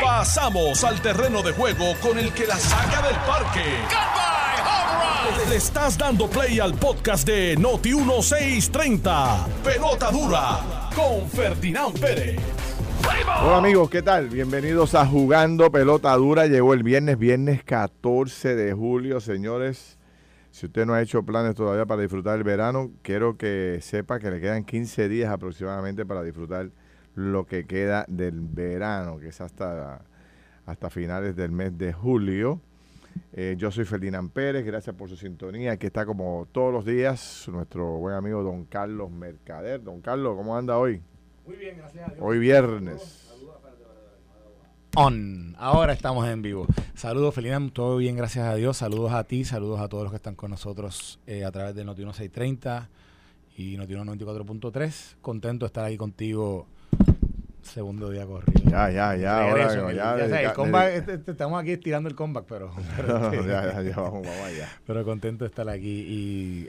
Pasamos al terreno de juego con el que la saca del parque. Le estás dando play al podcast de Noti 1630. Pelota dura con Ferdinand Pérez. Hola amigos, ¿qué tal? Bienvenidos a Jugando Pelota Dura. Llegó el viernes, viernes 14 de julio, señores. Si usted no ha hecho planes todavía para disfrutar el verano, quiero que sepa que le quedan 15 días aproximadamente para disfrutar lo que queda del verano, que es hasta, hasta finales del mes de julio. Eh, yo soy Ferdinand Pérez, gracias por su sintonía. Aquí está como todos los días nuestro buen amigo don Carlos Mercader. Don Carlos, ¿cómo anda hoy? Muy bien, gracias a Dios. Hoy viernes. On. Ahora estamos en vivo. Saludos, Ferdinand. Todo bien, gracias a Dios. Saludos a ti, saludos a todos los que están con nosotros eh, a través de Noti 630 y Noti 94.3. Contento de estar aquí contigo segundo día corrido. Ya, ya, ya. ahora, Regreso, ya, ya, dedica- el comeback, este- este- estamos aquí tirando el comeback, pero, pero, ya, ya, ya, vamos, vamos allá. pero contento de estar aquí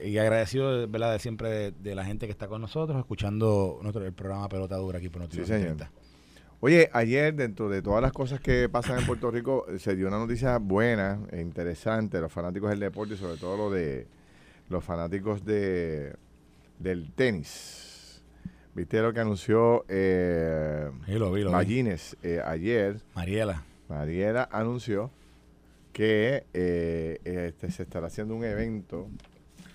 y, y agradecido ¿verdad? de siempre de, de la gente que está con nosotros, escuchando nuestro, el programa Pelota Dura aquí por Noti Sí, 630. Oye, ayer, dentro de todas las cosas que pasan en Puerto Rico, eh, se dio una noticia buena e interesante. Los fanáticos del deporte y sobre todo lo de los fanáticos de del tenis. ¿Viste lo que anunció eh, Sí, lo vi, lo vi. Magines eh, ayer? Mariela. Mariela anunció que eh, este, se estará haciendo un evento.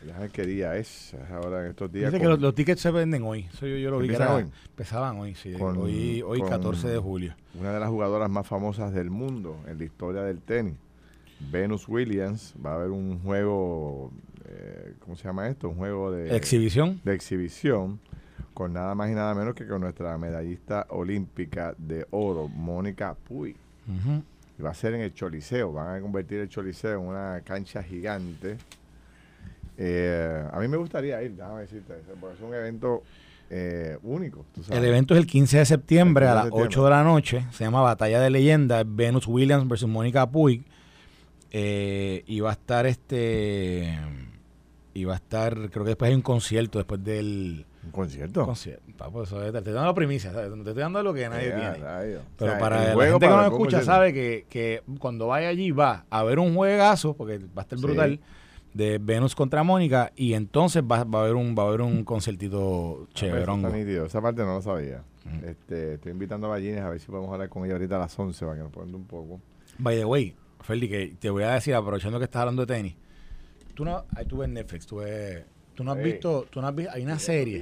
Déjame qué día es. ahora en estos días. Dice que los, los tickets se venden hoy. Eso yo, yo lo vi que ¿Empiezan era- hoy? Empezaban hoy, sí. Con- hoy hoy con- 14 de julio. una de las jugadoras más famosas del mundo en la historia del tenis, Venus Williams, va a haber un juego, eh, ¿cómo se llama esto? Un juego de, Exhibición. de exhibición con nada más y nada menos que con nuestra medallista olímpica de oro, Mónica Puy. Y va a ser en el Choliseo, van a convertir el Choliseo en una cancha gigante. Eh, a mí me gustaría ir, déjame decirte, porque es un evento eh, único. tú sabes. El evento es el 15 de septiembre El 15 a las septiembre. 8 de la noche. Se llama Batalla de Leyendas. Venus Williams versus Mónica Puig. Eh, y va a estar este. Y va a estar. Creo que después hay un concierto después del ¿Un concierto? concierto. Papo, eso es- te estoy dando la primicia. ¿sabes? Te estoy dando lo que nadie tiene. Pero O sea, para la gente que no escucha sabe que, que cuando vaya allí va a haber un juegazo, porque va a estar Sí. brutal, de Venus contra Mónica, y entonces va, va a haber un va a haber un concertito Ah, pues, chéverón. Esa parte no lo sabía. Mm. Este, estoy invitando a Ballines a ver si podemos hablar con ella ahorita a las 11 para que nos cuente un poco. By the way, Ferdi, que te voy a decir, aprovechando que estás hablando de tenis, tú no, ahí tú ves Netflix, tú ves, tú no has visto, tú no has visto, hay una serie.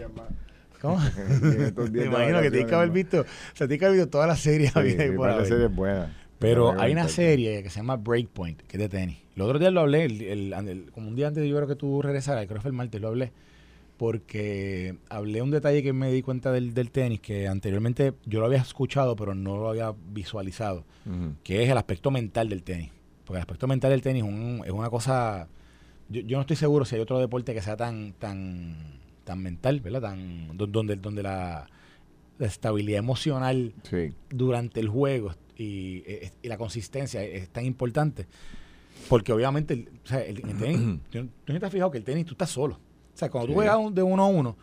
¿Cómo? Me imagino que tienes que haber visto, o sea, tienes que haber visto todas las series de haber. series buenas. Pero hay una serie que se llama Breakpoint, que es de tenis. El otro día lo hablé, el, el- el- como un día antes de yo creo que tú regresaras, creo que fue el martes, lo hablé, porque hablé un detalle que me di cuenta del, del tenis, que anteriormente yo lo había escuchado, pero no lo había visualizado, que es el aspecto mental del tenis. Porque el aspecto mental del tenis es, un- es una cosa... Yo, yo no estoy seguro si hay otro deporte que sea tan tan tan mental, ¿verdad? Tan, do- donde, donde la, la estabilidad emocional Sí. durante el juego y, y la consistencia es, tan importante. Porque obviamente, el, o sea, el, el tenis, tú, tú no te has fijado que el tenis tú estás solo. O sea, cuando Sí. tú juegas de uno a uno,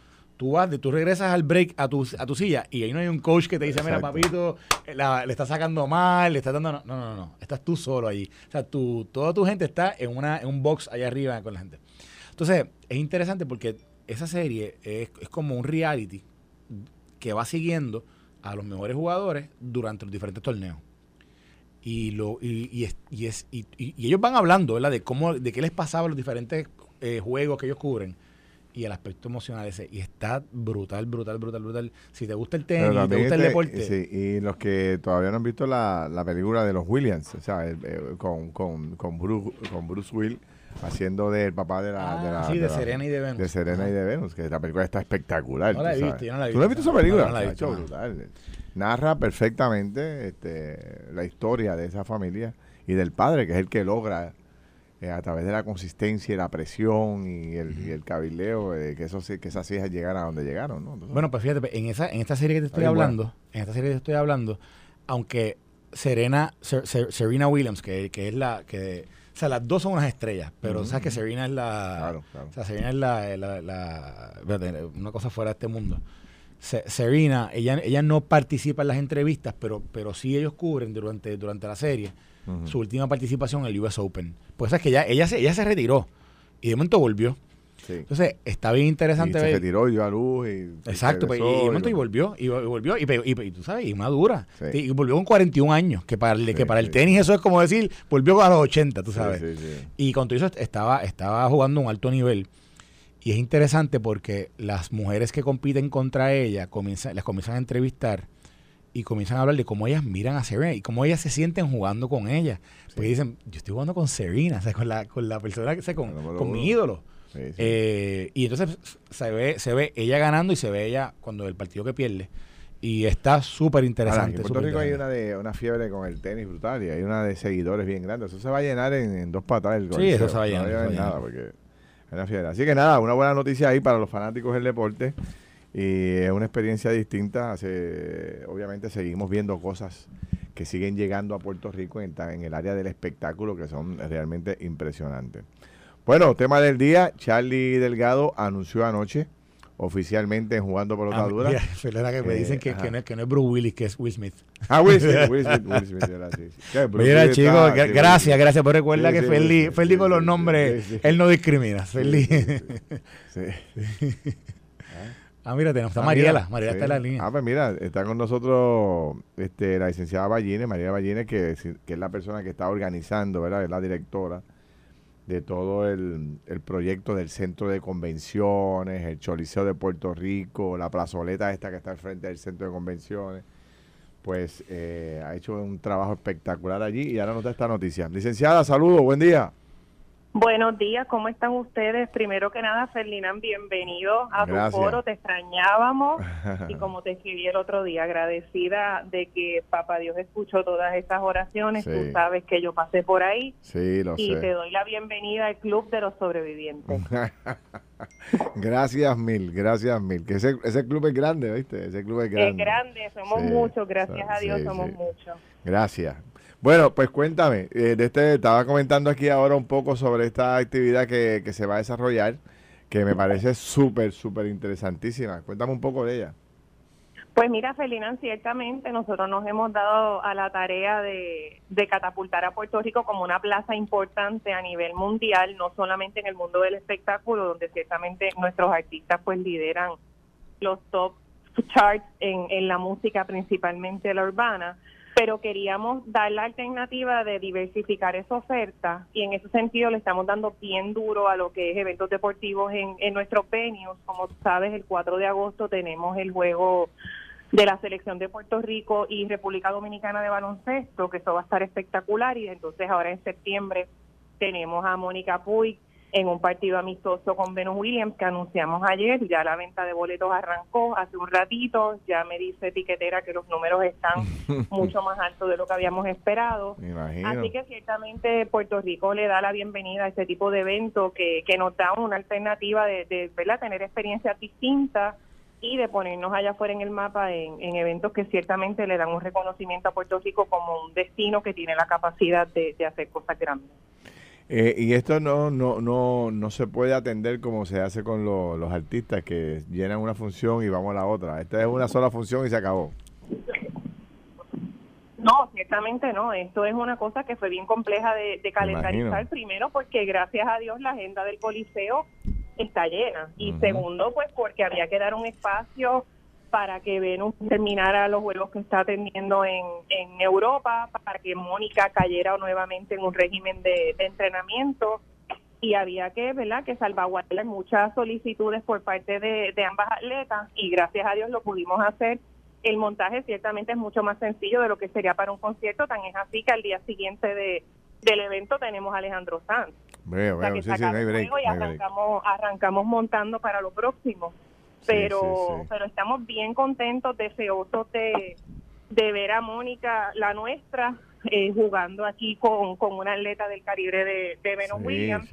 tú vas, tú regresas al break a tu, a tu silla y ahí no hay un coach que te dice, mira, papito, eh, la- le está sacando mal, le está dando... No, no, no, no. Estás tú solo allí. O sea, tú, toda tu gente está en, una, en un box allá arriba con la gente. Entonces, es interesante porque esa serie es, es como un reality que va siguiendo a los mejores jugadores durante los diferentes torneos. Y lo y, y es, y, es- y- y- ellos van hablando, ¿verdad? De cómo de qué les pasaba los diferentes eh, juegos que ellos cubren y el aspecto emocional ese y está brutal, brutal, brutal, brutal. Si te gusta el tenis, te también gusta el deporte, sí, y los que todavía no han visto la, la película de los Williams, o sea, el- con, con, con, Bruce, con Bruce Will haciendo del papá de la... Ah, de, la, sí, de la- Serena y de Venus. De Serena y de Venus, que la película está espectacular. No la he visto, sabes. yo no la he ¿Tú no has visto. visto esa película? No, no la he visto, brutal. Narra perfectamente este, la historia de esa familia y del padre, que es el que logra eh, a través de la consistencia y la presión y el, y el cabileo, eh, que, eso, que esas hijas llegaran a donde llegaron. ¿no? Entonces, Bueno, pues fíjate, en esa, en esta serie que te estoy hablando, en esta serie que te estoy hablando, aunque Serena, Ser- Ser- Serena Williams, que, que es la que, o sea, las dos son unas estrellas, pero sabes que. Serena es la, Claro, claro. o sea, Serena es la, la- la- espérate, una cosa fuera de este mundo. Serena, ella, ella no participa en las entrevistas, pero, pero sí ellos cubren durante, durante la serie su última participación en el US Open. Pues es que ella, ella, se, ella se retiró y de momento volvió. Entonces, está bien interesante y se retiró, dio a luz y... Exacto, pues, y, y, y, y, volvió, y, volvió, y, tú sabes, y madura. Y volvió con 41 años, que para, el, que para el tenis eso es como decir, volvió a los 80, tú sabes. Y con todo eso estaba, estaba jugando a un alto nivel. Y es interesante porque las mujeres que compiten contra ella comienzan, las comienzan a entrevistar y comienzan a hablar de cómo ellas miran a Serena y cómo ellas se sienten jugando con ella. Pues dicen, yo estoy jugando con Serena, o sea, con la, con la persona que se con, con mi ídolo. Eh, y entonces se ve, se ve ella ganando y se ve ella cuando el partido que pierde. Y está súper interesante. En Puerto Rico hay una, de, una fiebre con el tenis brutal y hay una de seguidores bien grandes. Eso se va a llenar en, dos patas. El sí, eso se va a llenar. No va a nada porque una fiebre. Así que nada, una buena noticia ahí para los fanáticos del deporte. Y es una experiencia distinta. Hace, obviamente seguimos viendo cosas que siguen llegando a Puerto Rico en, en el área del espectáculo que son realmente impresionantes. Bueno, tema del día, Charlie Delgado anunció anoche oficialmente en Jugando por ah, Dura. Mira, que me dicen que, eh, que, no, que, no, es Bruce Willis, que es Will Smith. Ah, Will Smith, Will Smith, Will Smith así. Mira, chicos, gracias, gracias. por recuerda que Feli, Feli con los nombres, él no discrimina. Feli. Sí. Ah, mira, tenemos, está ah, Mariela. Mariela está en la línea. Ah, pues mira, está con nosotros este, la licenciada Ballines, María Ballines, que, que es la persona que está organizando, ¿verdad? Es la directora de todo el, proyecto del centro de convenciones, el Choliseo de Puerto Rico, la plazoleta esta que está al frente del centro de convenciones. Pues eh, ha hecho un trabajo espectacular allí y ahora nos da esta noticia. Licenciada, saludos, buen día. Buenos días, ¿cómo están ustedes? Primero que nada, Ferdinand, bienvenido a tu foro, te extrañábamos y como te escribí el otro día, agradecida de que Papá Dios escuchó todas estas oraciones, tú sabes que yo pasé por ahí sí, lo y te doy la bienvenida al Club de los Sobrevivientes. gracias mil, gracias mil, que ese, ese club es grande, ¿viste? Ese club es grande. Es grande, somos muchos, gracias a Dios somos muchos. Gracias, bueno, pues cuéntame, eh, de este, estaba comentando aquí ahora un poco sobre esta actividad que, que se va a desarrollar, que me parece súper, súper interesantísima. Cuéntame un poco de ella. Pues mira, Felina, ciertamente nosotros nos hemos dado a la tarea de, catapultar a Puerto Rico como una plaza importante a nivel mundial, no solamente en el mundo del espectáculo, donde ciertamente nuestros artistas pues lideran los top charts en, en la música, principalmente la urbana, pero queríamos dar la alternativa de diversificar esa oferta y en ese sentido le estamos dando bien duro a lo que es eventos deportivos en, en nuestros venues. Como sabes, el 4 de agosto tenemos el juego de la selección de Puerto Rico y República Dominicana de baloncesto, que eso va a estar espectacular y entonces ahora en septiembre tenemos a Mónica Puig en un partido amistoso con Venus Williams que anunciamos ayer. Ya la venta de boletos arrancó hace un ratito. Ya me dice etiquetera que los números están mucho más altos de lo que habíamos esperado. Así que ciertamente Puerto Rico le da la bienvenida a este tipo de evento que, que nos da una alternativa de, de tener experiencias distintas y de ponernos allá afuera en el mapa en, en, eventos que ciertamente le dan un reconocimiento a Puerto Rico como un destino que tiene la capacidad de, de hacer cosas grandes. Eh, y esto no, no, no, no se puede atender como se hace con los artistas que llenan una función y vamos a la otra. Esta es una sola función y se acabó. No, ciertamente no. Esto es una cosa que fue bien compleja de, de calendarizar. Primero, porque gracias a Dios la agenda del Coliseo está llena. Y segundo, pues porque había que dar un espacio para que Venus terminara los juegos que está teniendo en, en Europa, para que Mónica cayera nuevamente en un régimen de, entrenamiento y había que, ¿verdad?, que salvaguardar muchas solicitudes por parte de, ambas atletas y gracias a Dios lo pudimos hacer. El montaje ciertamente es mucho más sencillo de lo que sería para un concierto, tan es así que al día siguiente de, del evento tenemos a Alejandro Sanz. y arrancamos, arrancamos montando para lo próximo pero pero estamos bien contentos, deseosos de, de ver a Mónica, la nuestra, eh, jugando aquí con, con una atleta del calibre de, de Williams.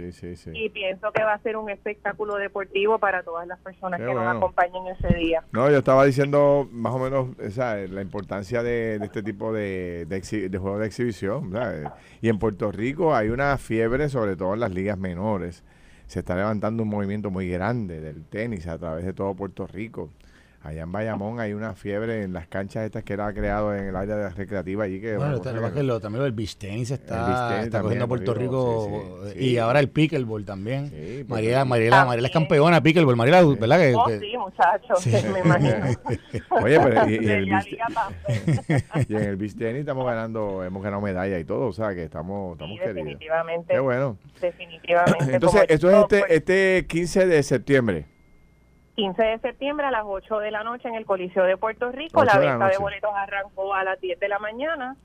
y pienso que va a ser un espectáculo deportivo para todas las personas que nos acompañen ese día. No, yo estaba diciendo más o menos esa, la importancia de, este tipo de, de, de juegos de exhibición. Y en Puerto Rico hay una fiebre, sobre todo en las ligas menores se está levantando un movimiento muy grande del tenis a través de todo Puerto Rico. Allá en Bayamón hay una fiebre en las canchas estas que era creado en el área recreativa allí que Bueno, está- lo que- que lo- también el beach está, tenis está también, cogiendo a Puerto Rico sí, sí, y sí. ahora el pickleball también. Sí, Puerto Mariela, Rico. Mariela, Mariela es campeona de pickleball. Mariela, ¿verdad? Que, Oh, que- sí, muchachos, Sí. me imagino. Oye, pero y, y en el beach, Liga Pamper. y en el beach tenis estamos ganando, hemos ganado medalla y todo, o sea que estamos, estamos Sí, queridos. definitivamente. Qué bueno. Definitivamente. Entonces, esto es este, pues, este 15 de septiembre. 15 de septiembre a las 8 de la noche en el Coliseo de Puerto Rico. 8 La venta de boletos arrancó a las 10 de la mañana.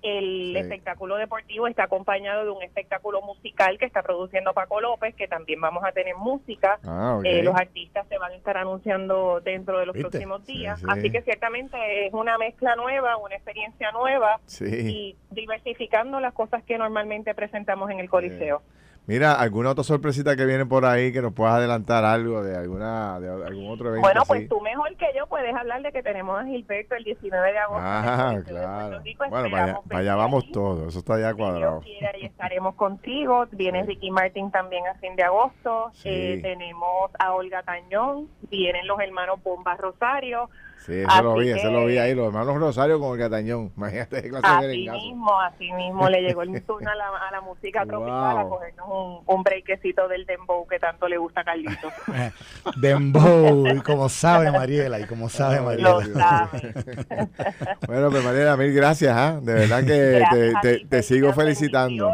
El Sí. espectáculo deportivo está acompañado de un espectáculo musical que está produciendo Paco López, que también vamos a tener música. Ah. Eh, los artistas se van a estar anunciando dentro de los ¿Viste? próximos días. Sí, sí. Así que ciertamente es una mezcla nueva, una experiencia nueva y diversificando las cosas que normalmente presentamos en el Coliseo. Mira, ¿alguna otra sorpresita que viene por ahí que nos puedas adelantar algo de alguna de algún otro evento Bueno, así? pues tú mejor que yo puedes hablar de que tenemos a Gilberto el 19 de agosto. Ah, claro. Rico. Bueno, para allá, vamos todos, eso está ya cuadrado. Estaremos contigo. Viene Sí. Ricky Martin también a fin de agosto. Sí. Eh, tenemos a Olga Tañón. Vienen los hermanos Bomba Rosario. Sí, eso lo Así vi, eso lo vi que- ahí, los hermanos Rosario con el Catañón. Imagínate qué clase de Así mismo, así mismo le llegó el turno a la, a la música tropical a Wow. cogernos un, un breakcito del dembow que tanto le gusta a Carlitos. Dembow, y como sabe Mariela, y como sabe Mariela. Lo sabe. Bueno, pues Mariela, mil gracias, ¿ah? De verdad que te, Gracias a te- sigo felicitando.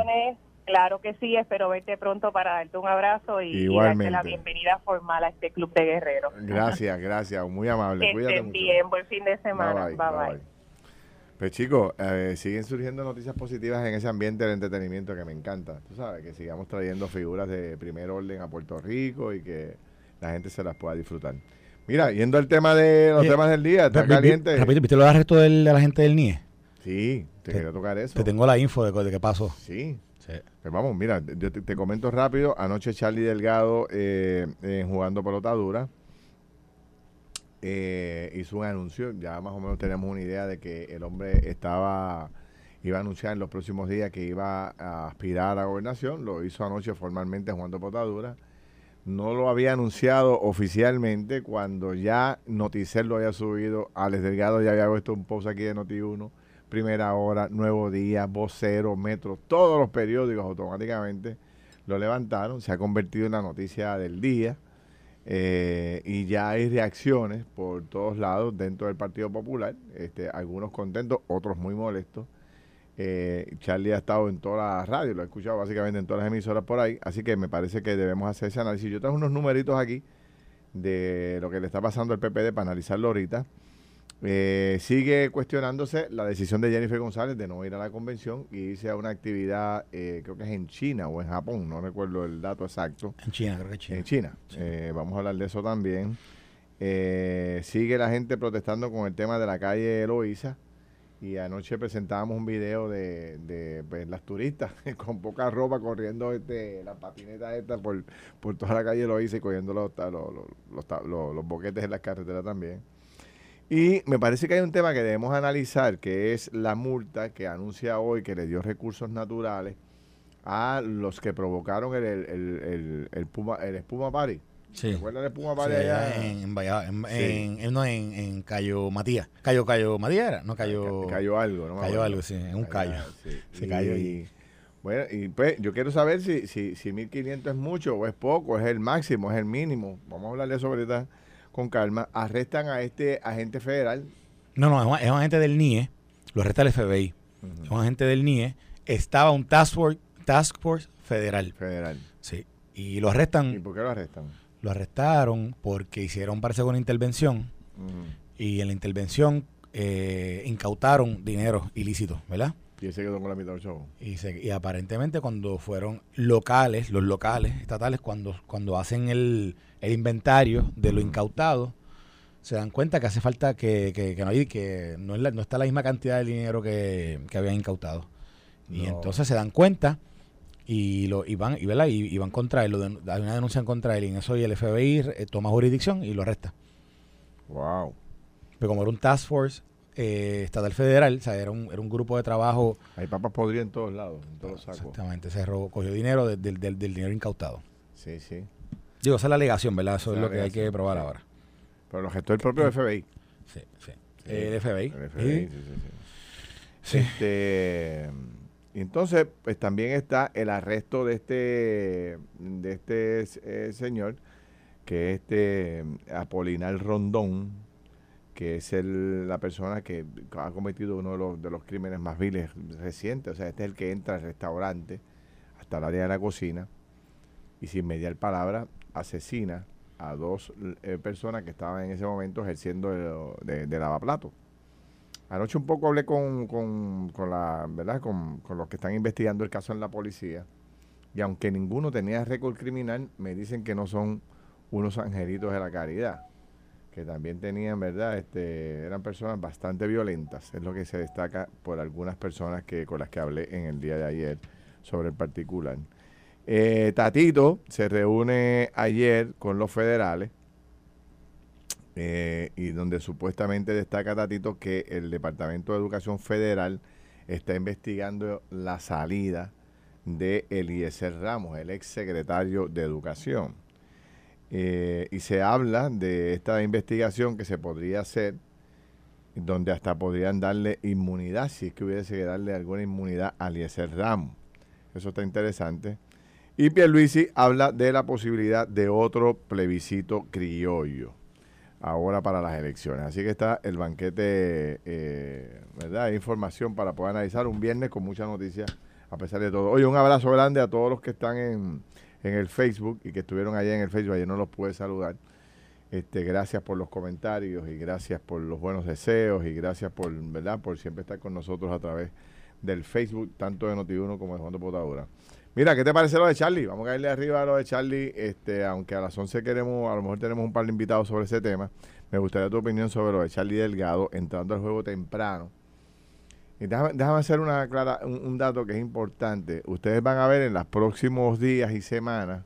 Claro que sí, espero verte pronto para darte un abrazo y, y darte la bienvenida formal a este club de guerreros. Gracias, gracias, muy amable. Que Cuídate estén mucho. bien, buen fin de semana. Bye, Bye bye, bye. bye. Pues chicos, eh, siguen surgiendo noticias positivas en ese ambiente del entretenimiento que me encanta. Tú sabes, que sigamos trayendo figuras de primer orden a Puerto Rico y que la gente se las pueda disfrutar. Mira, yendo al tema de los Oye, temas del día, está caliente. Rapidito, ¿viste los arrestos de la gente del NIE? Sí, te Te- quería tocar eso. Te tengo la info de, de qué pasó. Sí, Pues vamos, mira, yo te, comento rápido. Anoche Charlie Delgado, eh, eh, jugando pelota dura, eh, hizo un anuncio. Ya más o menos tenemos una idea de que el hombre estaba, iba a anunciar en los próximos días que iba a aspirar a gobernación. Lo hizo anoche formalmente jugando pelota dura. No lo había anunciado oficialmente cuando ya Noticel lo había subido. Alex Delgado ya había puesto un post aquí de Noti1. Primera Hora, Nuevo Día, Vocero, Metro, todos los periódicos automáticamente lo levantaron. Se ha convertido en la noticia del día. eh, y ya hay reacciones por todos lados dentro del Partido Popular. Este, algunos contentos, otros muy molestos. Eh, Charlie ha estado en todas las radios, lo he escuchado básicamente en todas las emisoras por ahí. Así que me parece que debemos hacer ese análisis. Yo traje unos numeritos aquí de lo que le está pasando al PPD para analizarlo ahorita. Eh, sigue cuestionándose la decisión de Jennifer González de no ir a la convención y irse a una actividad, eh, creo que es en China o en Japón, no recuerdo el dato exacto, En China, creo que es China. en China. Eh, vamos a hablar de eso también. Eh, sigue la gente protestando con el tema de la calle Eloísa. Y anoche presentábamos un video de, de, pues, las turistas con poca ropa corriendo este, la patineta esta por, por toda la calle Eloísa y cogiendo los, los, los- los boquetes en las carreteras también. Y me parece que hay un tema que debemos analizar, que es la multa que anuncia hoy que le dio recursos naturales a los que provocaron el, el, el, el, Puma, el Espuma Party. Sí. ¿Recuerdan el Espuma Sí, Party allá? en, en, en, Sí. en- en- no, en, en Cayo Matías. Cayo, Cayo Matías era, no Cayo. Ca- cayó algo, ¿no? acuerdo. algo, sí, en un Allá, sí. Se Y- cayó allí. Bueno, y pues yo quiero saber si, si, si 1500 es mucho o es poco, es el máximo, es el mínimo. Vamos a hablar de eso ahorita con calma. Arrestan a este agente federal. No, no, es un, es un agente del NIE, lo arresta el FBI. Es un agente del NIE. Estaba un task force, task force federal. Federal. Sí. Y lo ¿Y arrestan, por qué lo arrestan? lo arrestaron porque hicieron, parece, una intervención. Ujú. Y en la intervención eh, incautaron dinero ilícito, ¿verdad? Y él se quedó con la mitad del show. Y, se- y aparentemente cuando fueron locales, los locales, estatales, cuando, cuando hacen el, el inventario de lo incautado, se dan cuenta que hace falta que, que, que no hay, que no, es la- no está la misma cantidad de dinero que, que habían incautado. Y No. entonces se dan cuenta y lo y van, y, ¿verdad? y, y van contra él, lo den- hay una denuncia en contra de él y en eso y el FBI eh, toma jurisdicción y lo arresta. Wow. Pero como era un task force eh, estatal federal, o sea, era un, era un grupo de trabajo Hay papas podridas en todos lados, en todos los sacos. Exactamente, se robó, cogió dinero de- del- del- del dinero incautado. Sí, sí. Digo, esa es la alegación, ¿verdad? Eso es es lo que hay que probar sí. ahora. Pero lo gestó el propio FBI. Sí, sí. El FBI. El FBI, sí, sí, sí. Este, y entonces, pues también está el arresto de este, de este eh, señor, que es este Apolinar Rondón, que es el, la persona que ha cometido uno de los, de los crímenes más viles recientes. O sea, este es el que entra al restaurante hasta el área de la cocina y sin mediar palabra asesina a dos eh, personas que estaban en ese momento ejerciendo de, de, lavaplato. Anoche un poco hablé con, con, con la, ¿verdad? Con, con, los que están investigando el caso en la policía. Y aunque ninguno tenía récord criminal, me dicen que no son unos angelitos de la caridad. Que también tenían, ¿verdad? Este, eran personas bastante violentas. Es lo que se destaca por algunas personas que, con las que hablé en el día de ayer sobre el particular. Eh, Tatito se reúne ayer con los federales eh, y donde supuestamente destaca Tatito que el Departamento de Educación Federal está investigando la salida de Eliezer Ramos, el ex secretario de Educación. Eh, y se habla de esta investigación que se podría hacer, donde hasta podrían darle inmunidad, si es que hubiese que darle alguna inmunidad a Eliezer Ramos. Eso está interesante. Y Pierluisi habla de la posibilidad de otro plebiscito criollo ahora para las elecciones. Así que está el banquete, eh, ¿verdad? Información para poder analizar un viernes con muchas noticias a pesar de todo. Oye, un abrazo grande a todos los que están en, en el Facebook y que estuvieron allá en el Facebook. Ayer no los pude saludar. Este, gracias por los comentarios y gracias por los buenos deseos y gracias por, ¿verdad? por siempre estar con nosotros a través del Facebook, tanto de Notiuno como de Juan de Potadura. Mira, ¿qué te parece lo de Charlie? Vamos a irle arriba a lo de Charlie, este, aunque a las 11 queremos, a lo mejor tenemos un par de invitados sobre ese tema. Me gustaría tu opinión sobre lo de Charlie Delgado entrando al juego temprano. Y déjame, hacer una clara, un, dato que es importante. Ustedes van a ver en los próximos días y semanas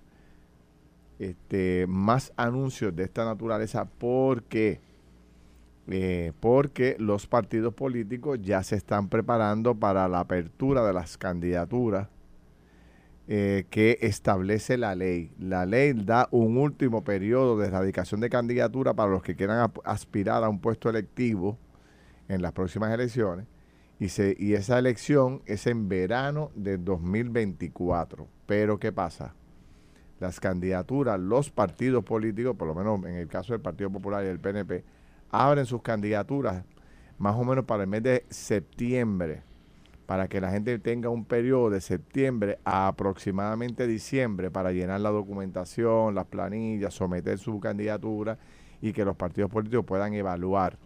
este, más anuncios de esta naturaleza. ¿Por qué? Eh, porque los partidos políticos ya se están preparando para la apertura de las candidaturas eh, que establece la ley. La ley da un último periodo de erradicación de candidatura para los que quieran aspirar a un puesto electivo en las próximas elecciones. Y, se, y esa elección es en verano de 2024. Pero ¿qué pasa? Las candidaturas, los partidos políticos, por lo menos en el caso del Partido Popular y del PNP, abren sus candidaturas más o menos para el mes de septiembre para que la gente tenga un periodo de septiembre a aproximadamente diciembre para llenar la documentación, las planillas, someter su candidatura y que los partidos políticos puedan evaluar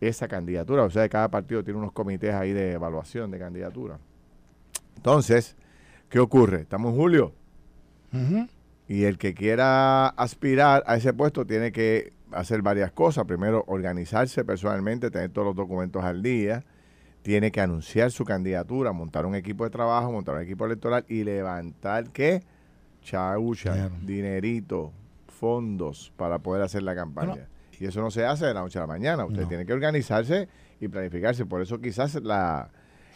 esa candidatura. O sea, cada partido tiene unos comités ahí de evaluación de candidatura. Entonces, ¿qué ocurre? Estamos en julio. Y el que quiera aspirar a ese puesto tiene que hacer varias cosas. Primero, organizarse personalmente, tener todos los documentos al día tiene que anunciar su candidatura, montar un equipo de trabajo, montar un equipo electoral y levantar qué? Chaucha, dinerito, fondos para poder hacer la campaña. Y eso no se hace de la noche a la mañana. Usted tiene que organizarse y planificarse. Por eso quizás la,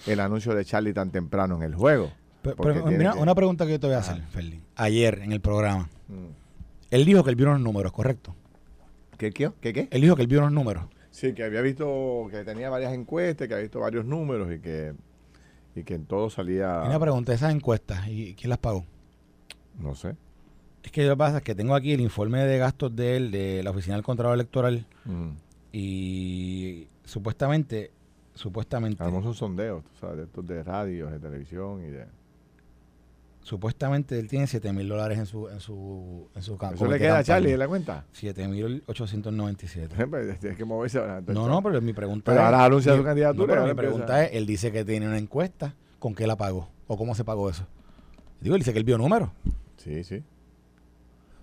el anuncio de Charlie tan temprano en el juego. Pero, mira, una pregunta que yo te voy a hacer, Ferlin. Ayer en el programa, mm. él dijo que él vio los números, ¿correcto? ¿Qué, qué, qué, qué? Él dijo que él vio los números. Sí, que había visto, que tenía varias encuestas, que había visto varios números y que, y que en todo salía... Una pregunta, esas encuestas, ¿y quién las pagó? No sé. Es que lo que pasa es que tengo aquí el informe de gastos de él, de la Oficina del Contralor Electoral, y supuestamente, supuestamente... Algunos son sondeos, tú sabes, de estos de radio, de televisión y de supuestamente él tiene 7 mil dólares en su en su en su ¿Eso le queda a Charlie en la cuenta? 7 mil 897. Pues, tienes que moverse ahora. No, no, pero mi pregunta pero ahora anuncia su candidatura. pero mi pregunta es, él dice que tiene una encuesta, ¿con qué la pagó? ¿O cómo se pagó eso? Digo, él dice que él vio números. Sí, sí.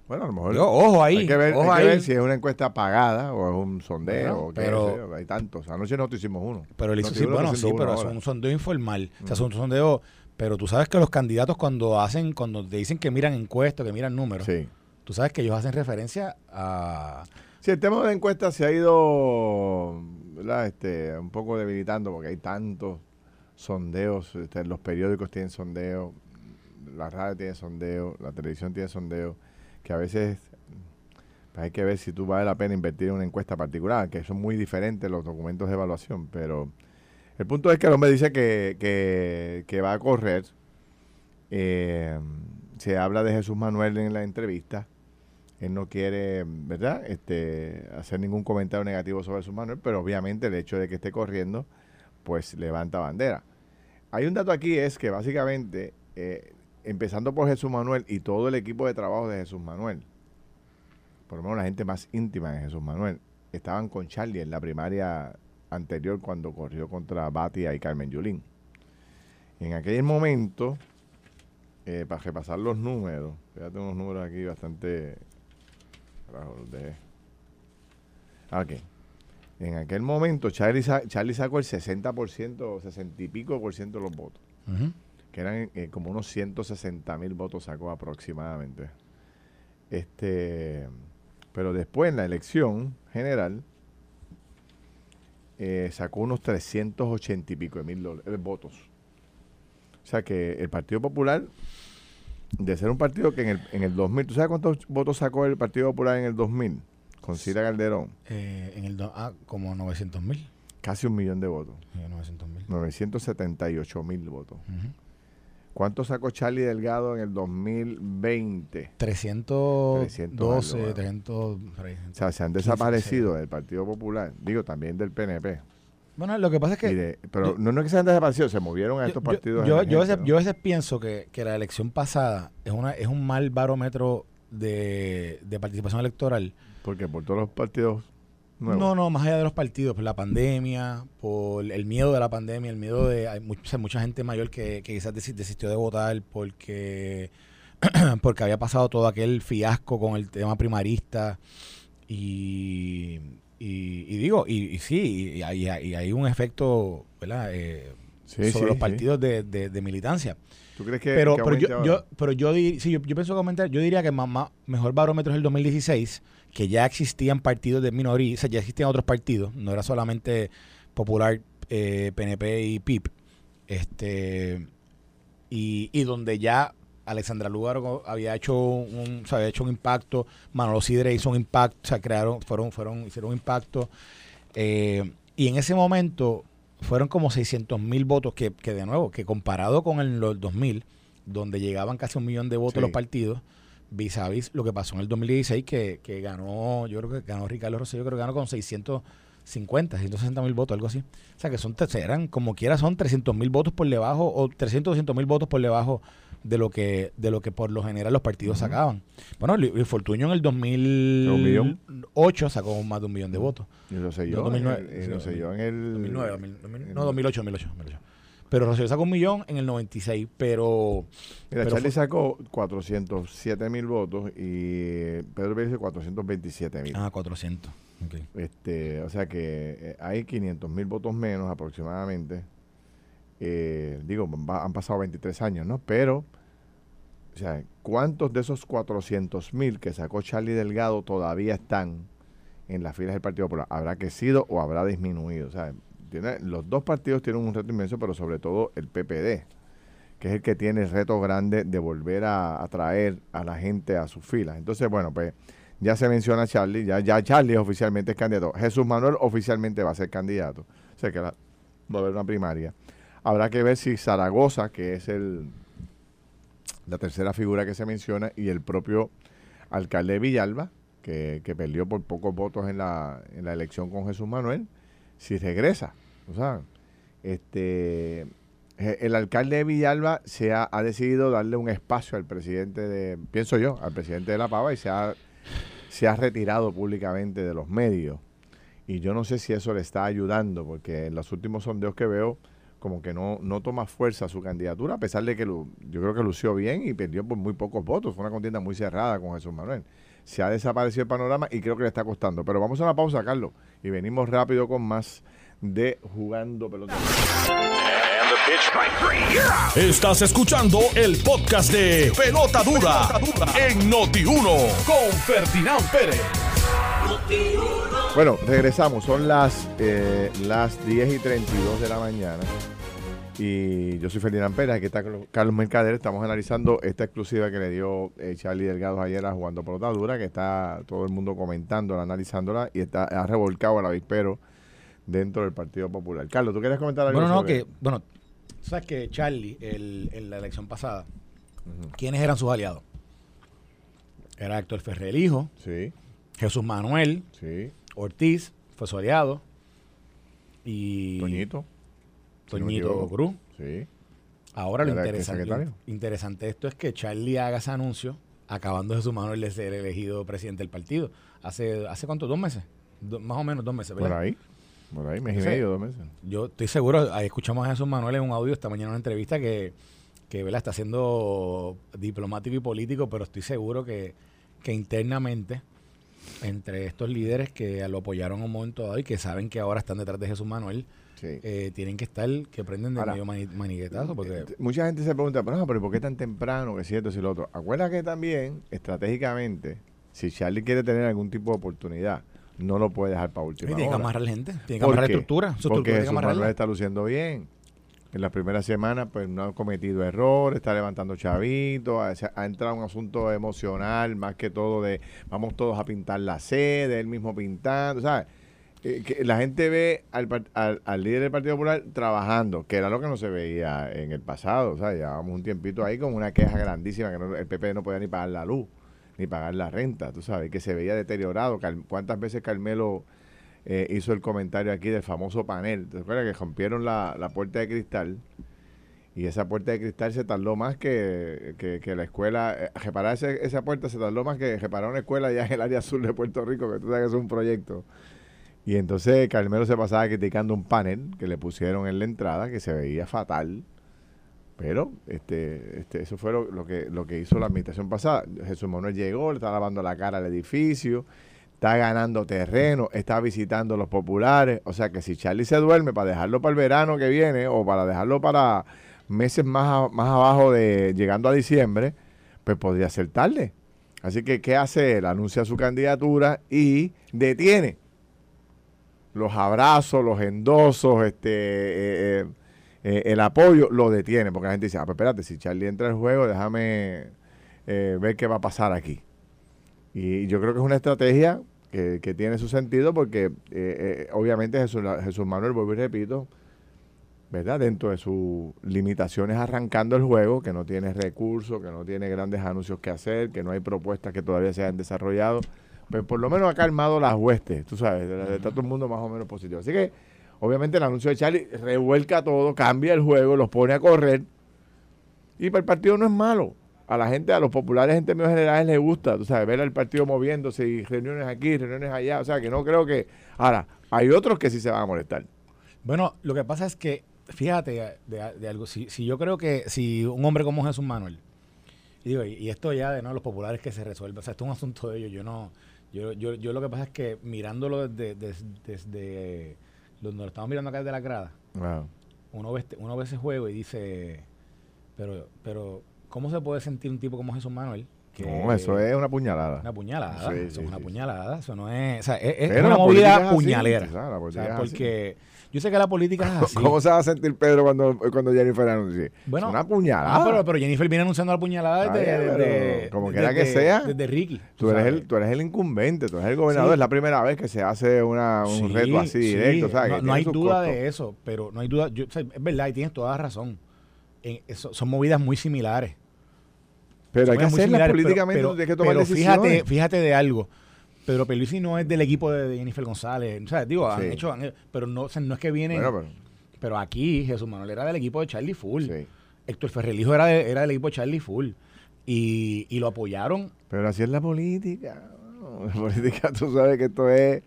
Bueno, a lo mejor. ojo ahí. Hay que, ver, hay que ver, si es una encuesta pagada o es un sondeo. pero, hay tantos. Anoche nosotros hicimos uno. Pero él hizo, sí, bueno, sí, pero es un sondeo informal. O sea, es un sondeo pero tú sabes que los candidatos cuando hacen, cuando te dicen que miran encuestas, que miran números, tú sabes que ellos hacen referencia a... Sí, el tema de la encuesta se ha ido Este, un poco debilitando porque hay tantos sondeos, este, los periódicos tienen sondeo, la radio tiene sondeo, la televisión tiene sondeo, que a veces Pues hay que ver si tú vale la pena invertir en una encuesta particular, que son muy diferentes los documentos de evaluación, pero el punto es que el hombre dice que, que, va a correr. Eh, se habla de Jesús Manuel en la entrevista. Él no quiere, ¿verdad?, este, hacer ningún comentario negativo sobre Jesús Manuel, pero obviamente el hecho de que esté corriendo, pues levanta bandera. Hay un dato aquí, es que básicamente, eh, empezando por Jesús Manuel y todo el equipo de trabajo de Jesús Manuel, por lo menos la gente más íntima de Jesús Manuel, estaban con Charlie en la primaria anterior cuando corrió contra Batia y Carmen Yulín. En aquel momento, eh, para repasar los números, fíjate unos números aquí bastante... Ok. En aquel momento, Charlie, Charlie sacó el 60%, 60 y pico por ciento de los votos. Que eran eh, como unos 160 mil votos sacó aproximadamente. Este, pero después en la elección general, eh, sacó unos 380 y pico de mil eh, votos. O sea que el Partido Popular, de ser un partido que en el, en el 2000, ¿tú sabes cuántos votos sacó el Partido Popular en el 2000? Con Cira Calderón. Eh, en el ah, como 900 mil. Casi un millón de votos. 900 mil. 978 mil votos. ¿Cuánto sacó Charlie Delgado en el 2020? 312, 300. o sea, se han desaparecido del Partido Popular, digo también del PNP. Bueno, lo que pasa es que. pero no, es que se han desaparecido, se movieron a estos partidos. Yo, yo, a veces, pienso que, la elección pasada es, una, es un mal barómetro de, de participación electoral. Porque por todos los partidos no, no, más allá de los partidos, por la pandemia, por el miedo de la pandemia, el miedo de hay mucha, mucha gente mayor que, quizás desistió de votar porque, porque había pasado todo aquel fiasco con el tema primarista y, y, digo, y, sí, y hay, un efecto ¿verdad? Eh, sobre los partidos de, de, militancia. ¿Tú crees que, pero, pero, yo, yo, pero yo, sí, yo, yo pienso comentar, yo diría que más, mejor barómetro es el 2016 que ya existían partidos de minoría, o sea, ya existían otros partidos, no era solamente Popular, PNP eh, y PIP, este, y, donde ya Alexandra Lugaro había hecho un, o había hecho un impacto, Manolo Sidre hizo un impacto, o sea, crearon, fueron, fueron, hicieron un impacto, eh, y en ese momento fueron como 600 mil votos, que, que, de nuevo, que comparado con el, los 2000, donde llegaban casi un millón de votos los partidos, vis a vis lo que pasó en el 2016, que, que ganó, yo creo que ganó Ricardo Rosselló, creo que ganó con 650, 160 mil votos, algo así. O sea, que son, eran, como quiera, son 300 mil votos por debajo, o 300, 200 mil votos por debajo de lo que de lo que por lo general los partidos sacaban. Bueno, el Fortuño en el 2008 sacó más de un millón de votos. Y lo yo, 2009, lo sé yo en el... 2009, no, 2008, 2008. 2008. Pero Rosselló sacó un millón en el 96, pero... Mira, Charlie sacó 407 mil votos y Pedro Pérez 427 mil. Ah, 400. Este, o sea que eh, hay 500 mil votos menos aproximadamente. Eh, digo, han pasado 23 años, ¿no? Pero, o sea, ¿cuántos de esos 400 mil que sacó Charlie Delgado todavía están en las filas del Partido Popular? ¿Habrá crecido o habrá disminuido? O sea, los dos partidos tienen un reto inmenso, pero sobre todo el PPD, que es el que tiene el reto grande de volver a atraer a la gente a sus filas. Entonces, bueno, pues ya se menciona Charlie, ya, ya Charlie oficialmente es candidato. Jesús Manuel oficialmente va a ser candidato. O sea que va a haber una primaria. Habrá que ver si Zaragoza, que es el la tercera figura que se menciona, y el propio alcalde Villalba, que, que perdió por pocos votos en la, en la elección con Jesús Manuel, si regresa. O sea, este, el alcalde de Villalba se ha, decidido darle un espacio al presidente de, pienso yo, al presidente de La Pava y se ha, se ha retirado públicamente de los medios. Y yo no sé si eso le está ayudando, porque en los últimos sondeos que veo, como que no, no toma fuerza su candidatura, a pesar de que yo creo que lució bien y perdió por muy pocos votos. Fue una contienda muy cerrada con Jesús Manuel se ha desaparecido el panorama y creo que le está costando. Pero vamos a una pausa, Carlos, y venimos rápido con más de Jugando Pelota. Estás escuchando el podcast de Pelota Dura, en Noti1 con Ferdinand Pérez. Bueno, regresamos. Son las, eh, las 10 y 32 de la mañana. Y yo soy Ferdinand Pérez, aquí está Carlos Mercader. Estamos analizando esta exclusiva que le dio eh, Charlie Delgado ayer a Jugando Pelota Dura, que está todo el mundo comentándola, analizándola y está ha revolcado al avispero dentro del Partido Popular. Carlos, ¿tú quieres comentar algo? Bueno, no, que, bueno, sabes que Charlie, en la elección pasada, ¿quiénes eran sus aliados? Era Héctor Ferrer, hijo. Sí. Jesús Manuel. Sí. Ortiz, fue su aliado. Y. Toñito. Toñito Cruz. Sí. Ahora lo interesante, interesante esto es que Charlie haga ese anuncio acabando Jesús Manuel de ser elegido presidente del partido. ¿Hace, hace cuánto? ¿Dos meses? más o menos dos meses, ¿verdad? Por ahí. Por ahí, mes y medio, dos meses. Yo estoy seguro, ahí escuchamos a Jesús Manuel en un audio esta mañana en una entrevista que, que está siendo diplomático y político, pero estoy seguro que, que internamente entre estos líderes que lo apoyaron un momento dado y que saben que ahora están detrás de Jesús Manuel, eh, tienen que estar, que prenden de medio maniguetazo. Porque... Eh, mucha gente se pregunta, pero, pero ¿por qué tan temprano? Que cierto, si lo otro. Acuérdate que también, estratégicamente, si Charlie quiere tener algún tipo de oportunidad, no lo puede dejar para última Tiene que amarrar gente, tiene que amarrar estructura. Su porque Jesús Manuel está luciendo bien. En las primeras semanas, pues no ha cometido errores, está levantando chavitos, ha, entrado un asunto emocional, más que todo de vamos todos a pintar la sede, él mismo pintando, ¿sabes? Eh, que la gente ve al, al, líder del Partido Popular trabajando, que era lo que no se veía en el pasado, o sea, llevábamos un tiempito ahí con una queja grandísima que el PP no podía ni pagar la luz, ni pagar la renta, tú sabes, que se veía deteriorado. ¿Cuántas veces Carmelo eh, hizo el comentario aquí del famoso panel. ¿Te acuerdas que rompieron la, puerta de cristal? Y esa puerta de cristal se tardó más que, que, la escuela. Eh, esa puerta se tardó más que reparar una escuela ya en el área sur de Puerto Rico, que tú sabes que es un proyecto. Y entonces Carmelo se pasaba criticando un panel que le pusieron en la entrada que se veía fatal. Pero este, este, eso fue lo, que, lo que hizo la administración pasada. Jesús Manuel llegó, le estaba lavando la cara al edificio está ganando terreno, está visitando los populares. O sea que si Charlie se duerme para dejarlo para el verano que viene o para dejarlo para meses más, más abajo de llegando a diciembre, pues podría ser tarde. Así que, ¿qué hace él? Anuncia su candidatura y detiene los abrazos, los endosos, este, eh, eh, eh, el apoyo, lo detiene. Porque la gente dice, ah, pues espérate, si Charlie entra al juego, déjame ver qué va a pasar aquí. Y yo creo que es una estrategia que, tiene su sentido porque eh, eh, obviamente Jesús, Manuel, vuelvo y repito, ¿verdad? Dentro de sus limitaciones arrancando el juego, que no tiene recursos, que no tiene grandes anuncios que hacer, que no hay propuestas que todavía se hayan desarrollado, pues por lo menos ha calmado las huestes, tú sabes, está todo el mundo más o menos positivo. Así que obviamente el anuncio de Charlie revuelca todo, cambia el juego, los pone a correr y para el partido no es malo a la gente, a los populares en términos generales les gusta, tú sabes, ver al partido moviéndose y reuniones aquí, reuniones allá, o sea que no creo que... Ahora, hay otros que sí se van a molestar. Bueno, lo que pasa es que, fíjate de, algo, si, si, yo creo que si un hombre como Jesús Manuel, y digo, y, esto ya de no los populares que se resuelve, o sea, esto es un asunto de ellos, yo no, yo, yo, yo lo que pasa es que mirándolo desde, desde, donde lo estamos mirando acá desde la grada, uno, ve, este, uno ve ese juego y dice, pero, pero ¿Cómo se puede sentir un tipo como Jesús Manuel? no, eso es una puñalada. Una puñalada. eso es una puñalada. Eso no es. O sea, es, una movida puñalera. porque yo sé que la política es así. ¿Cómo se va a sentir Pedro cuando, cuando Jennifer anuncie? Bueno, es una puñalada. Ah, pero, Jennifer viene anunciando la puñalada desde. como quiera que sea. Desde Ricky. Tú eres, el, tú eres el incumbente, tú eres el gobernador. Es la primera vez que se hace una, un reto así directo. no, hay duda de eso, pero no hay duda. Yo, es verdad, y tienes toda la razón. Son movidas muy similares. Pero hay que hacerlas políticamente, pero, que tomar pero fíjate, fíjate de algo. Pedro Pelusi no es del equipo de Jennifer González. O sea, digo, han hecho, pero no, no es que viene. pero, aquí Jesús Manuel era del equipo de Charlie Full. Héctor Ferrelijo era, era del equipo de Charlie Full. Y, y lo apoyaron. Pero así es la política. La política, tú sabes que esto es.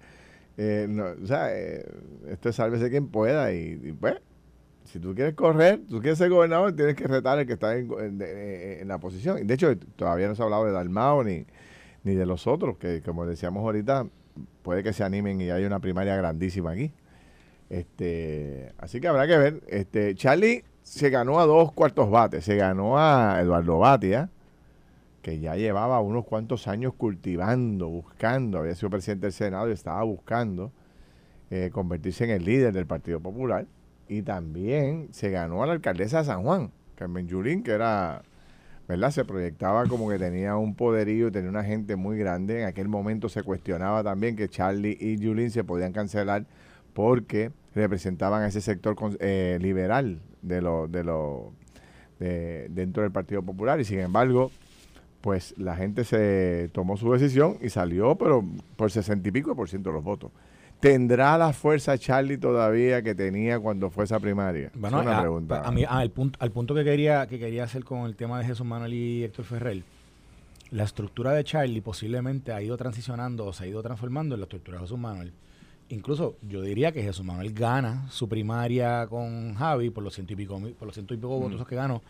Eh, o sea, eh, esto es sálvese quien pueda. Y, y pues, si tú quieres correr, tú quieres ser gobernador, tienes que retar al que está en, la posición. De hecho, todavía no se ha hablado de Dalmao ni, ni de los otros, que como decíamos ahorita, puede que se animen y haya una primaria grandísima aquí. Este, así que habrá que ver. Este, Charlie se ganó a dos cuartos bates, se ganó a Eduardo Batia, que ya llevaba unos cuantos años cultivando, buscando, había sido presidente del Senado y estaba buscando eh, convertirse en el líder del Partido Popular y también se ganó a la alcaldesa de San Juan, Carmen Yulín, que era, ¿verdad? Se proyectaba como que tenía un poderío, tenía una gente muy grande. En aquel momento se cuestionaba también que Charlie y Yulín se podían cancelar porque representaban a ese sector eh, liberal de lo, de lo, de, dentro del Partido Popular y sin embargo pues la gente se tomó su decisión y salió, pero por sesenta y pico por ciento de los votos. ¿Tendrá la fuerza Charlie todavía que tenía cuando fue esa primaria? Bueno, una pregunta. A mí, al punto, al punto que quería que quería hacer con el tema de Jesús Manuel y Héctor Ferrer, la estructura de Charlie posiblemente ha ido transicionando o se ha ido transformando en la estructura de Jesús Manuel. Incluso yo diría que Jesús Manuel gana su primaria con Javi por los ciento y pico, por los ciento y pico votos que ganó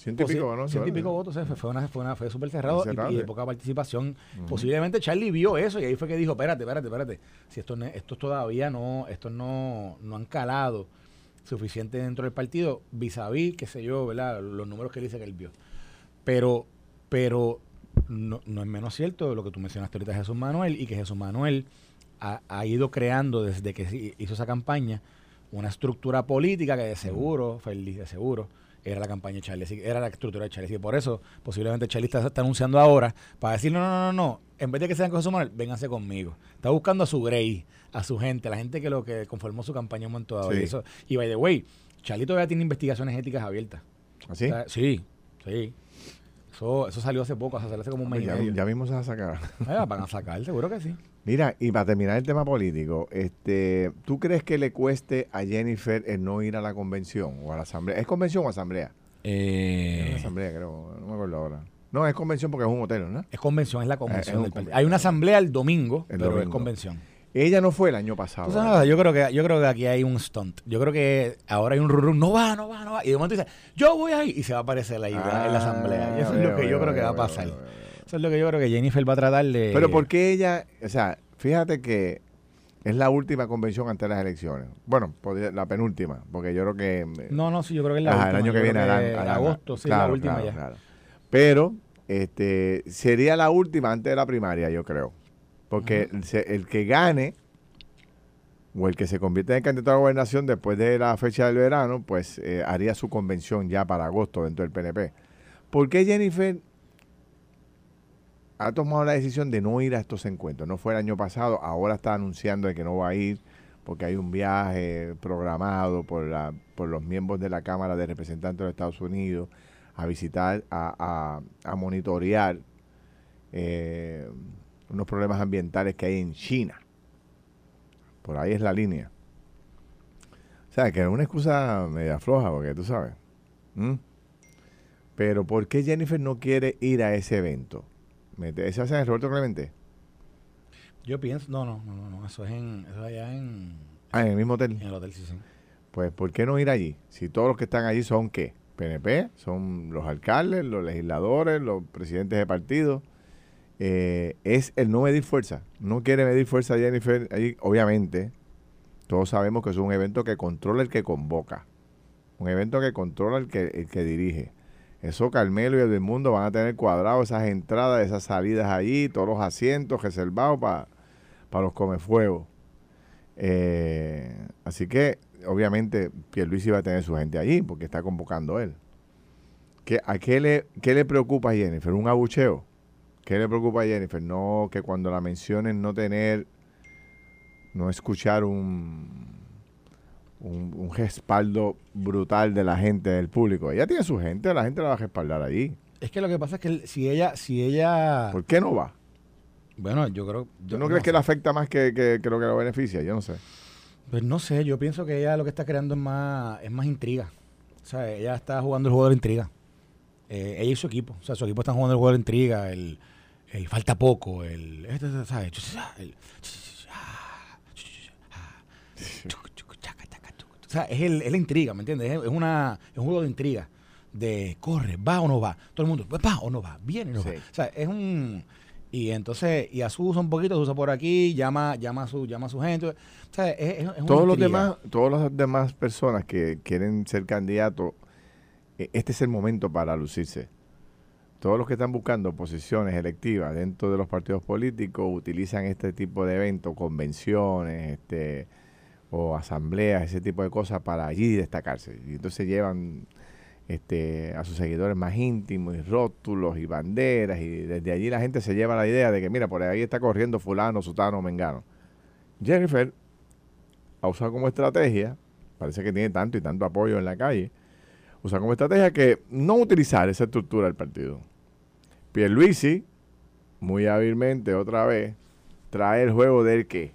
Ciento y pico, ¿no? Ciento y pico votos, fue, una, fue, una, fue súper cerrado y, de poca participación. Posiblemente Charlie vio eso y ahí fue que dijo, espérate, espérate, espérate. Si esto, esto todavía no, estos no, no han calado suficiente dentro del partido, vis a vis, qué sé yo, ¿verdad? Los números que dice que él vio. Pero, pero no, no es menos cierto lo que tú mencionaste ahorita Jesús Manuel y que Jesús Manuel ha, ha ido creando desde que hizo esa campaña una estructura política que de seguro, feliz de seguro, era la campaña de Charlie, era la estructura de Charlie. Y por eso, posiblemente Charlie está, anunciando ahora para decir, no, no, no, no, en vez de que sean cosas humanas, vénganse conmigo. Está buscando a su Grey, a su gente, a la gente que lo que conformó su campaña un momento dado. Y, eso, y by the way, Charlie todavía tiene investigaciones éticas abiertas. ¿Así? ¿Ah, sí, sí. Eso, eso salió hace poco, hace como un mes ya, Ya mismo se va a sacar. Ah, van a sacar, seguro que sí. Mira, y para terminar el tema político, este, ¿tú crees que le cueste a Jennifer el no ir a la convención o a la asamblea? ¿Es convención o asamblea? Eh, asamblea, creo, no me acuerdo ahora. No, es convención porque es un hotel, ¿no? Es convención, es la convención. Hay una asamblea el domingo, pero es convención. Ella no fue el año pasado. Yo creo que yo creo que aquí hay un stunt. Yo creo que ahora hay un rurú, no va, no va, no va. Y de momento dice, yo voy ahí y se va a aparecer ahí en la ah, asamblea. Y eso es lo que yo creo que va a pasar. Eso es lo que yo creo que Jennifer va a tratar de... Pero ¿por qué ella, o sea, fíjate que es la última convención antes de las elecciones. Bueno, la penúltima, porque yo creo que... Eh, no, no, sí, yo creo que es la última. El año que viene, agosto, sí, la última ya. Pero este sería la última antes de la primaria, yo creo. Porque el, que gane o el que se convierte en candidato a la gobernación después de la fecha del verano, pues eh, haría su convención ya para agosto dentro del PNP. ¿Por qué Jennifer ha tomado la decisión de no ir a estos encuentros. No fue el año pasado, ahora está anunciando de que no va a ir porque hay un viaje programado por, la, por los miembros de la Cámara de Representantes de los Estados Unidos a visitar, a, a, monitorear eh, unos problemas ambientales que hay en China. Por ahí es la línea. O sea, que es una excusa media floja, porque tú sabes. Pero ¿por qué Jennifer no quiere ir a ese evento? ¿Ese hace en Roberto Clemente? Yo pienso, no, no, no, no, eso es en, eso allá en... Ah, en el mismo hotel. En el hotel, sí, sí. Pues, ¿por qué no ir allí? Si todos los que están allí son, ¿qué? PNP, son los alcaldes, los legisladores, los presidentes de partidos. Eh, es el no medir fuerza. No quiere medir fuerza Jennifer allí. Obviamente, todos sabemos que es un evento que controla el que convoca. Un evento que controla el que, el que dirige. Eso Carmelo y el mundo van a tener cuadrado esas entradas, esas salidas allí, todos los asientos reservados para los comefuegos. Eh, así que, obviamente, Pierluisi va a tener su gente allí porque está convocando él. ¿Qué, ¿A qué le, qué le preocupa a Jennifer? ¿Un abucheo? ¿Qué le preocupa a Jennifer? No, que cuando la mencionen no tener, no escuchar un un, respaldo brutal de la gente, del público. Ella tiene su gente, la gente la va a respaldar allí. Es que lo que pasa es que si ella, si ella... ¿Por qué no va? Bueno, yo creo... ¿Tú no, crees que le afecta más que, que, que, lo que lo beneficia? Yo no sé. Pues no sé, yo pienso que ella lo que está creando es más, es más intriga. O sea, ella está jugando el juego de la intriga. Eh, ella y su equipo. O sea, su equipo están jugando el juego de la intriga, el, el falta poco, el, ¿sabes? el O sea, es, el, es la intriga, ¿me entiendes? Es, una, es un juego de intriga. De corre, va o no va. Todo el mundo, va o no va, viene o no va. O sea, es un. Y entonces, y a su usa un poquito, usa por aquí, llama, llama a su, llama a su gente. O sea, es, es Todos los demás, todas las demás personas que quieren ser candidatos, e, este es el momento para lucirse. Todos los que están buscando posiciones electivas dentro de los partidos políticos utilizan este tipo de eventos, convenciones, este o asambleas, ese tipo de cosas para allí destacarse. Y entonces llevan este, a sus seguidores más íntimos y rótulos y banderas y desde allí la gente se lleva la idea de que mira, por ahí está corriendo fulano, sutano, mengano. Jennifer ha usado como estrategia, parece que tiene tanto y tanto apoyo en la calle, usa como estrategia que no utilizar esa estructura del partido. Pierluisi, muy hábilmente otra vez, trae el juego del qué?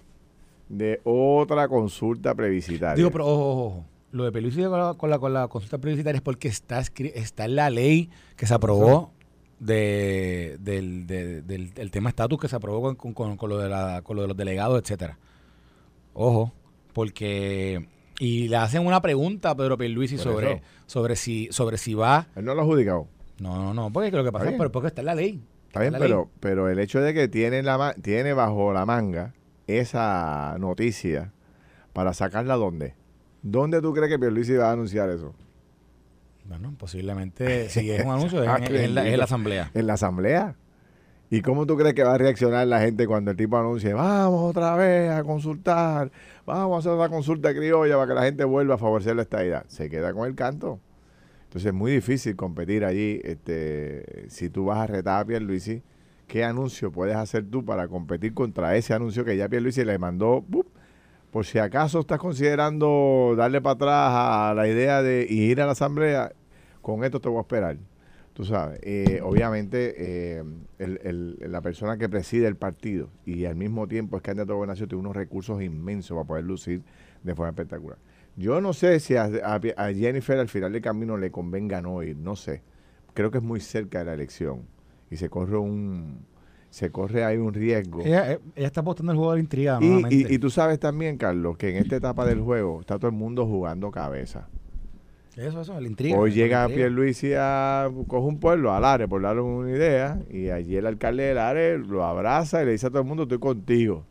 De otra consulta plebiscitaria. Digo, pero ojo, ojo, ojo. Lo de Pelusi con la, con la, con la consulta plebiscitaria es porque está, está en la ley que se aprobó de, del, de- del, del tema estatus que se aprobó con, con- con- lo de la, con lo de los delegados, etcétera. Ojo, porque y le hacen una pregunta a Pedro Pierluisi sobre, eso. sobre si sobre si va. Él no lo ha adjudicado. No, no, no, porque lo que pasa es pero porque está en la ley. Está bien, ley. pero, pero el hecho de que tiene, la, tiene bajo la manga esa noticia para sacarla ¿dónde? ¿Dónde tú crees que Pierluisi va a anunciar eso? Bueno, posiblemente si es un anuncio es Ah, en, en la, en asamblea. En la asamblea. ¿Y cómo tú crees que va a reaccionar la gente cuando el tipo anuncie, vamos otra vez a consultar, vamos a hacer una consulta criolla para que la gente vuelva a favorecer la estadidad? Se queda con el canto. Entonces es muy difícil competir allí. Este, si tú vas a retar a Pierluisi, ¿qué anuncio puedes hacer tú para competir contra ese anuncio que ya Pierluisi le mandó? Por si acaso estás considerando darle para atrás a la idea de ir a la asamblea, con esto te voy a esperar. Tú sabes, eh, obviamente eh, el- la persona que preside el partido y al mismo tiempo es candidato a gobernación tiene unos recursos inmensos para poder lucir de forma espectacular. Yo no sé si a, a- a Jennifer al final del camino le convenga no ir, no sé. Creo que es muy cerca de la elección y se corre un se corre ahí un riesgo. Ella, eh, ella está apostando el juego de la intriga Y, y- y tú sabes también, Carlos, que en esta etapa del juego está todo el mundo jugando cabeza. Eso, eso, la intriga. Hoy llega. Pierluisi a coge un pueblo, a Lares, por darle una idea, y allí el alcalde de Lares lo abraza y le dice a todo el mundo, estoy contigo.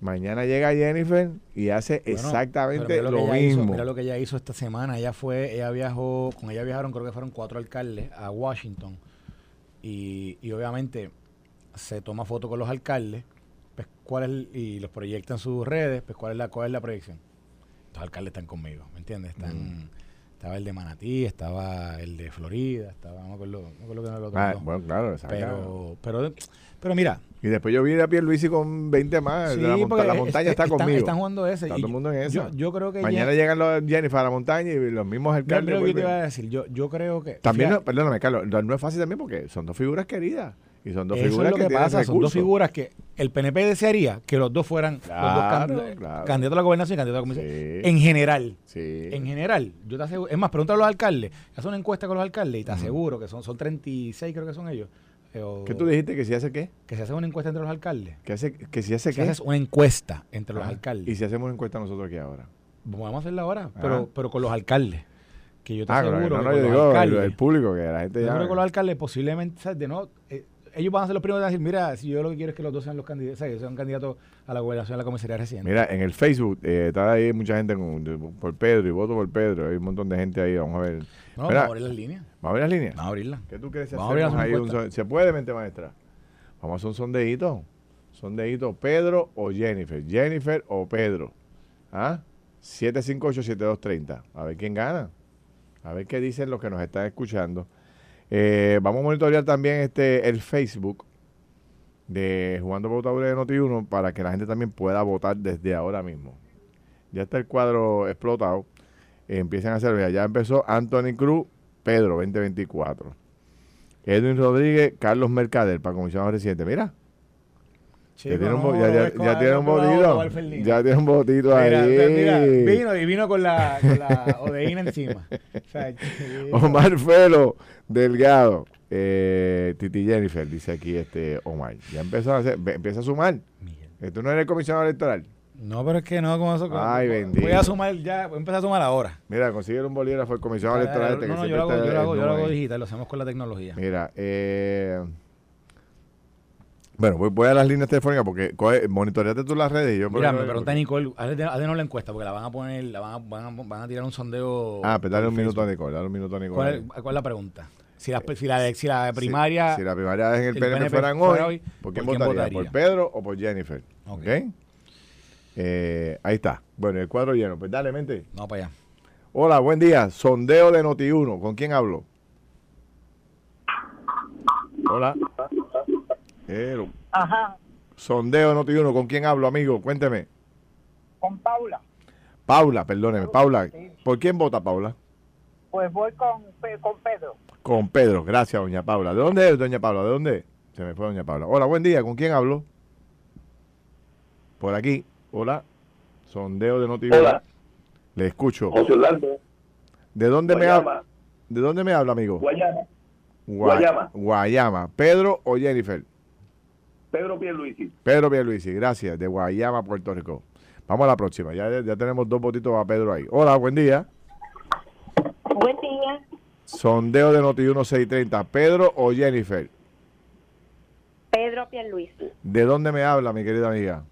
Mañana llega Jennifer y hace Bueno, exactamente lo, que ella hizo, mismo. mira lo que ella hizo esta semana. Ella fue, ella viajó, con ella viajaron, creo que fueron cuatro alcaldes a Washington. Y, y obviamente se toma foto con los alcaldes, pues cuál es el- y los proyecta en sus redes, pues cuál es la, cuál es la proyección. Los alcaldes están conmigo, ¿me entiendes? Están, Mm. Estaba el de Manatí, estaba el de Florida, estaba, no me acuerdo, no me acuerdo era el otro. Ah, bueno, claro, exacto. pero, pero, pero mira, Y después yo vi a Pierluisi con 20 más. sí, la, monta- montaña es- está están, conmigo. Están jugando ese. Está todo el mundo en yo, esa. yo creo que Mañana llegan los Jennifer a la montaña y los mismos alcaldes. lo que yo te iba a decir. Yo, yo creo que. También, fíjate, no, perdóname, Carlos, no, no es fácil también porque son dos figuras queridas. Y son dos eso figuras es lo que, pasa. Son dos figuras que el PNP desearía que los dos fueran los dos Claro, can- claro. candidatos a la gobernación y candidatos a la comisión. Sí. En general. Sí. En general, yo te aseguro, es más, pregúntale a los alcaldes, haz una encuesta con los alcaldes y te aseguro que son, son 36, creo que son ellos. eh, o- ¿Qué tú dijiste? ¿Que si hace qué? Que se hace una encuesta entre los alcaldes. ¿Que, hace, que si hace qué? haces una encuesta entre los alcaldes. ¿Y si hacemos una encuesta nosotros aquí ahora? Vamos a hacerla ahora, Ah. pero, pero con los alcaldes. Que yo te Ah, aseguro no, que no, con yo los digo el, alcaldes, el público, que la gente Yo ya... creo que los alcaldes posiblemente. De no, eh, ellos van a ser los primeros de decir, mira, si yo lo que quiero es que los dos sean los candidatos, sean candidatos a la gobernación de la comisaría reciente. Mira, en el Facebook eh, está ahí mucha gente con- por Pedro y voto por Pedro. Hay un montón de gente ahí. Vamos a ver. no, Mira, vamos a abrir las líneas. ¿Vamos a ver las líneas? Vamos a abrirlas. ¿Qué tú crees Vamos a abrir ahí un ¿Se puede, mente maestra? Vamos a hacer un sondeíto. Sondeíto, Pedro o Jennifer. Jennifer o Pedro. ¿Ah? 758-7230. A ver quién gana. A ver qué dicen los que nos están escuchando. Eh, vamos a monitorear también este el Facebook de Jugando Votadores de Noti1 para que la gente también pueda votar desde ahora mismo. Ya está el cuadro explotado. Eh, empiecen a hacer, ya empezó Anthony Cruz, Pedro 2024. Edwin Rodríguez, Carlos Mercader para comisionado residente. Mira, ya tiene un, bo- ya, ya- ya tiene un botito. Ya tiene un botito ahí. Mira, vino y vino con la, con la odeína encima. O sea, Omar Felo Delgado. Eh, Titi Jennifer, dice aquí este Omar. Ya empezó a hacer, empieza a sumar. Esto no eres el comisionado electoral. No, pero es que no, como eso. Ay, voy bendito. a sumar ya, voy a empezar a sumar ahora. Mira, consigue un bolígrafo el comisionado electoral. este no, no, yo lo hago, yo lo hago, yo lo hago digital, lo hacemos con la tecnología. Mira, eh, bueno, voy, voy a las líneas telefónicas porque coge, monitoreate tú las redes y yo... Mira, me pregunta Nicole, no la encuesta porque la van a poner, la van a, van a, van a tirar un sondeo. Ah, pues dale un minuto a. Nicole, dale un minuto a Nicole. ¿Cuál, es- ¿Cuál es la pregunta? Si la, si la, si la primaria. Si, la primaria es en el, el PNP, PNP fueran fuera hoy, hoy, ¿por quién ¿por quién votaría? votaría? ¿Por Pedro o por Jennifer? Ok. Eh, ahí está. Bueno, el cuadro lleno. Pues dale, mente. No, para allá. Hola, buen día. Sondeo de Noti1. ¿Con quién hablo? Hola. Hello. Ajá, Sondeo de Noti1. ¿Con quién hablo, amigo? Cuénteme. con Paula. Paula, perdóneme. Paula. ¿Por quién vota Paula? Pues voy con, con Pedro. Con Pedro. Gracias, doña Paula. ¿De dónde es, doña Paula? ¿De dónde? Se me fue doña Paula. Hola, buen día. ¿Con quién hablo? Por aquí. Hola. Sondeo de Noti1. Hola, Le escucho. José Orlando, ¿De dónde me habla? ¿De dónde me habla, amigo? Guayama, Gua- Guayama. Guayama. ¿Pedro o Jennifer? Pedro Pierluisi. Pedro Pierluisi, gracias, de Guayama, Puerto Rico. Vamos a la próxima, ya, ya tenemos dos votitos a Pedro ahí. Hola, buen día. Buen día. Sondeo de Noti 1630, ¿Pedro o Jennifer? Pedro Pierluisi. ¿De dónde me habla, mi querida amiga?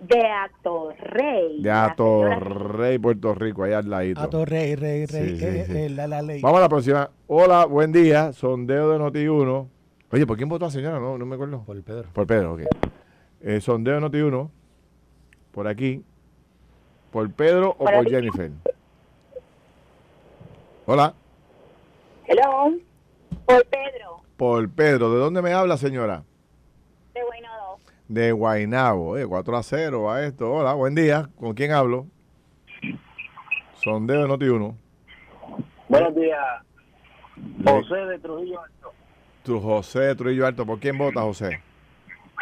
De Atorrey. De Atorrey, Puerto Rico, allá al ladito. A rey, rey, rey, Sí, sí, eh, sí. eh, la, la ley. Vamos a la próxima. Hola, buen día. Sondeo de Noti 1. Oye, ¿por quién votó la señora? No, no me acuerdo. Por Pedro. Por Pedro, ok. Eh, sondeo de Noti 1. Por aquí. ¿Por Pedro o por. Jennifer? Hola. Hello. Por Pedro. Por Pedro. ¿De dónde me habla, señora? De Guaynabo. De Guainabo. Eh, 4 a 0 a esto. Hola, buen día. ¿Con quién hablo? Sondeo de Noti 1. Buenos días, José de Trujillo. Tu José Trujillo Alto. ¿Por quién vota, José?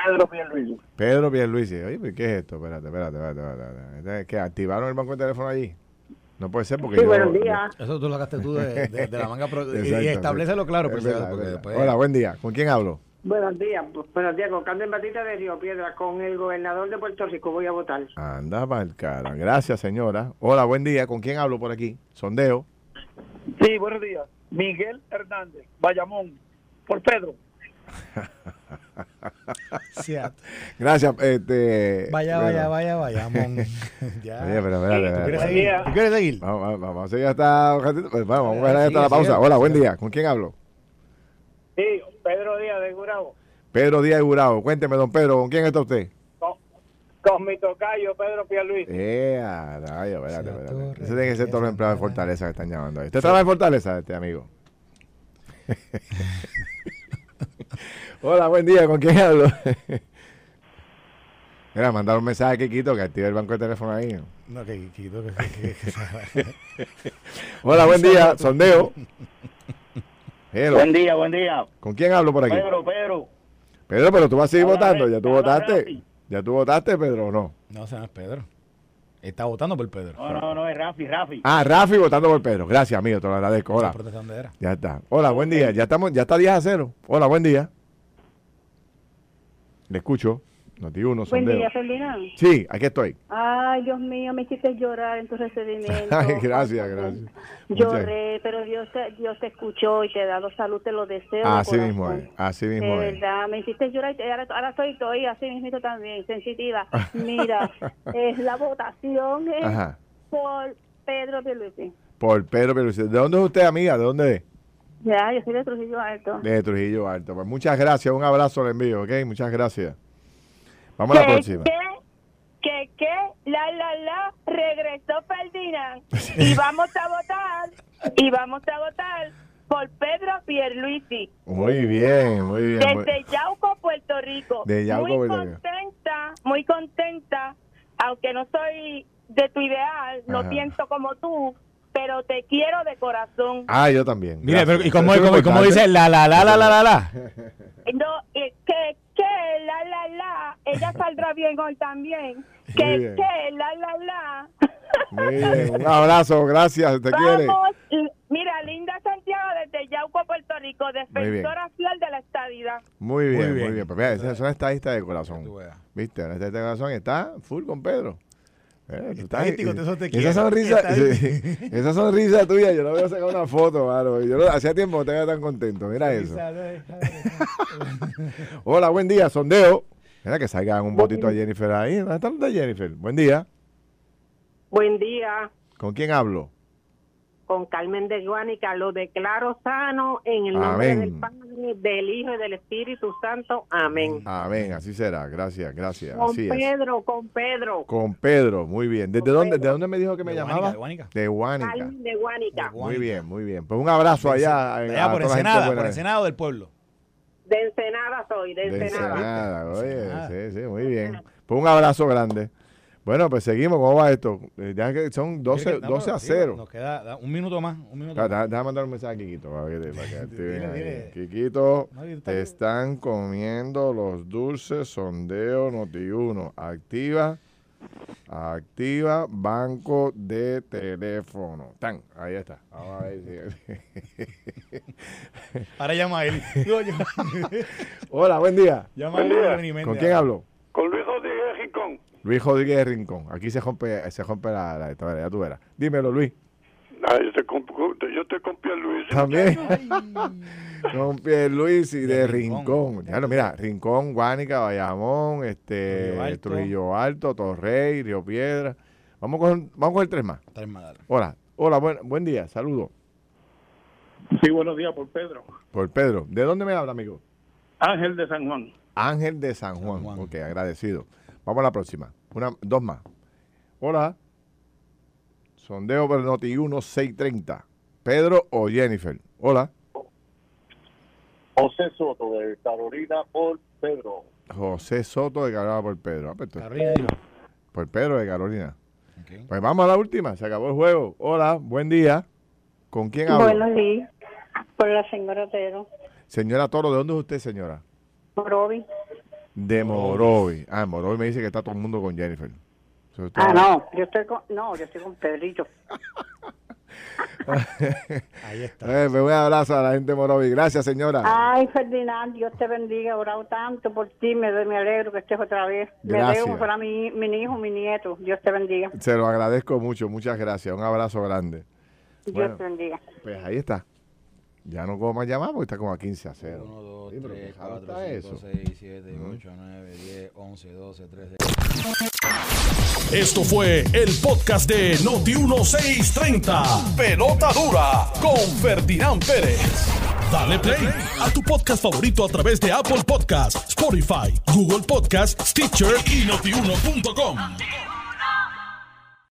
Pedro Pierluisi. Pedro Pierluisi. Oye, pues, ¿qué es esto? Espérate, espérate, espérate. espérate, espérate. ¿Qué? ¿Activaron el banco de teléfono allí? No puede ser porque Sí, yo... buenos días. Eso tú lo sacaste tú de, de- de la manga. y, Exacto, y establecelo claro, por Es verdad, porque después- Hola, buen día. ¿Con quién hablo? Buenos días, bu- buenos días, con Carmen Batista de Río Piedra, con el gobernador de Puerto Rico voy a votar. Anda mal cara. Gracias, señora. Hola, buen día. ¿Con quién hablo por aquí? Sondeo. Sí, buenos días. Miguel Hernández, Bayamón, por Pedro. Gracias. Este, Vaya, bueno. vaya, vaya, vaya, ya. Oye, pero espérate, ¿Tú espérate. quieres seguir? día. ¿Tú quieres seguir? Vamos, vamos, vamos a seguir hasta. Pues vamos, vamos a dejar hasta la pausa. Hola, buen día. ¿Con quién hablo? Sí, Pedro Díaz de Gurabo. Pedro Díaz Gurao. Cuénteme, don Pedro, ¿con quién está usted? Con, mi tocayo, Pedro Pierluisi. Eh, a rayo, espérate, espérate. torre, Ese tiene que ser empleados de. Fortaleza que están llamando ahí. ¿Usted trabaja en Fortaleza, este amigo? Hola, buen día. ¿Con quién hablo? Mira, mandar un mensaje a Kikito que active el banco de teléfono ahí. No, que quito que, que- que- que- Hola, buen día. Sondeo. Hello. Buen día, buen día. ¿Con quién hablo por aquí? Pedro, Pedro. Pedro, pero tú vas a seguir votando. ¿Ya tú votaste? Rafi. ¿Ya tú votaste, Pedro, o no? No, no es Pedro. Está votando por Pedro. No, no, no, es Rafi, Rafi. Ah, Rafi votando por Pedro. Gracias, amigo. Te lo agradezco. Hola. Ya está. Hola, buen día. Ya estamos, ya está 10 a 0. Hola, buen día. Le escucho. Noti uno, Buen sondeo. día, Ferdinand. Sí, aquí estoy. Ay, Dios mío, me hiciste llorar en tu recibimiento. Ay, gracias, gracias. Lloré, pero Dios te, Dios te escuchó y te ha dado salud, te lo deseo. de Así corazón. mismo es. Así De mismo es. verdad, me hiciste llorar y ahora, ahora estoy, estoy así mismo también, sensitiva. Mira, es la votación es Ajá. por Pedro Pierluisi. Por Pedro Pierluisi. ¿De dónde es usted, amiga? ¿De dónde es? Ya, yo soy de Trujillo Alto. De Trujillo Alto. Pues muchas gracias. Un abrazo le envío, ¿ok? Muchas gracias. Vamos a la próxima. que, que, que, la, la, la, regresó Ferdinand. Y vamos a votar, y vamos a votar por Pedro Pierluisi. Muy bien, muy bien. muy- Desde Yauco, Puerto Rico. De Yauco, muy Puerto Rico. contenta, muy contenta, aunque no soy de tu ideal, no Ajá. pienso como tú, pero te quiero de corazón. Ah, yo también. Mira, pero. ¿y cómo, es cómo, cómo dice la, la, la, la, la, la, la? No, eh, que, que, la, la, la, ella saldrá bien hoy también. Que, bien. que, la, la, la. Muy bien. Un abrazo, gracias. ¿Te quiere? Vamos, l- mira, Linda Santiago desde Yauco, Puerto Rico, bien. defensora fiel de la estadidad. Muy bien, muy Muy bien. bien. Pues mira, esa es una estadista de corazón. ¿Viste? Una estadista de corazón está full con Pedro. Eh, tú estás- Estadístico, eso te esa sonrisa, esa sonrisa tuya, yo la voy a sacar una foto, mano. Yo no- hacía tiempo no te tan contento. Mira eso. Hola, buen día, sondeo. Mira que salgan un botito a Jennifer ahí. ¿Dónde de Jennifer? Buen día. Buen día, ¿Con quién hablo? Con Carmen de Guánica, lo declaro sano en el nombre Amén. del Padre, del Hijo y del Espíritu Santo. Amén. Amén, así será. Gracias, gracias. Con Así es. Pedro, con Pedro. Con Pedro, muy bien. ¿Desde dónde, Pedro. ¿De dónde me dijo que me De llamaba? Guánica, De de Guánica. Guánica. Carmen de Guánica. Muy bien, muy bien. Pues un abrazo allá. De a allá por Ensenada, por Ensenado del pueblo. De Ensenada soy, de De Ensenada. Ensenada, oye, Ensenada. sí, sí, muy bien. Pues un abrazo grande. Bueno, pues seguimos. ¿Cómo va esto? Eh, Ya que son 12, Mira que estamos- 12 a sí, 0. Nos queda da- un minuto más. Un minuto Ah, más. da- Déjame mandar un mensaje a Quiquito. Para que, para que Dile, dile. No, está te están comiendo los dulces sondeo Noti1. Activa, activa banco de teléfono. Tan, ahí está. Vamos a ver si- Ahora llama a él. No, llama, Hola, buen día. llama a él. Buen día. ¿Con quién hablo? Con Luis Rodríguez. Luis Rodríguez de Rincón. Aquí se rompe, se rompe la, la historia, ya tú verás. Dímelo, Luis. Ah, yo estoy con, yo estoy con Pierluisi. También. Con Luis y de, De Rincón. Rincón. Ya no, mira, Rincón, Guánica, Bayamón, este, Trujillo Alto. Trujillo Alto, Torrey, Río Piedra. Vamos con, vamos con el tres más. Tres más, dale. Hola, hola, buen, buen día, saludos. Sí, buenos días por Pedro. Por Pedro. ¿De dónde me habla, amigo? Ángel de San Juan. Ángel de San Juan. San Juan. Ok, agradecido. Vamos a la próxima. Una, dos más. Hola. Sondeo por Noti 1630. Pedro o Jennifer. Hola. José Soto de Carolina por Pedro. José Soto de Carolina por Pedro. Ah, pues, Carolina, por Pedro de Carolina. Pues vamos a la última. Se acabó el juego. Hola, buen día. ¿Con quién hablo? Buenos días. Por la señora Otero. Señora Toro, ¿de dónde es usted, señora? Morovi. De Morovi. Ah, Morovi me dice que está todo el mundo con Jennifer. Ah, no. Yo estoy con, no, yo estoy con Pedrito. Ahí está. Eh, pues un abrazo a la gente de Morovi. Gracias, señora. Ay, Ferdinand, Dios te bendiga. He orado tanto por ti. Me, me alegro que estés otra vez. Gracias. Me debo para mi, mi hijo, mi nieto. Dios te bendiga. Se lo agradezco mucho. Muchas gracias. Un abrazo grande. Dios Bueno. te bendiga. Pues ahí está. Ya no como más llamar porque está como a 15 a 0. 1, 2, Sí, pero 3, qué jalo 4, está 5, eso. 6, 7, 8, 9, 10, 11, 12, 13. Esto fue el podcast de Noti1630. Pelota dura con Ferdinand Pérez. Dale play a tu podcast favorito a través de Apple Podcasts, Spotify, Google Podcasts, Stitcher y notiuno.com.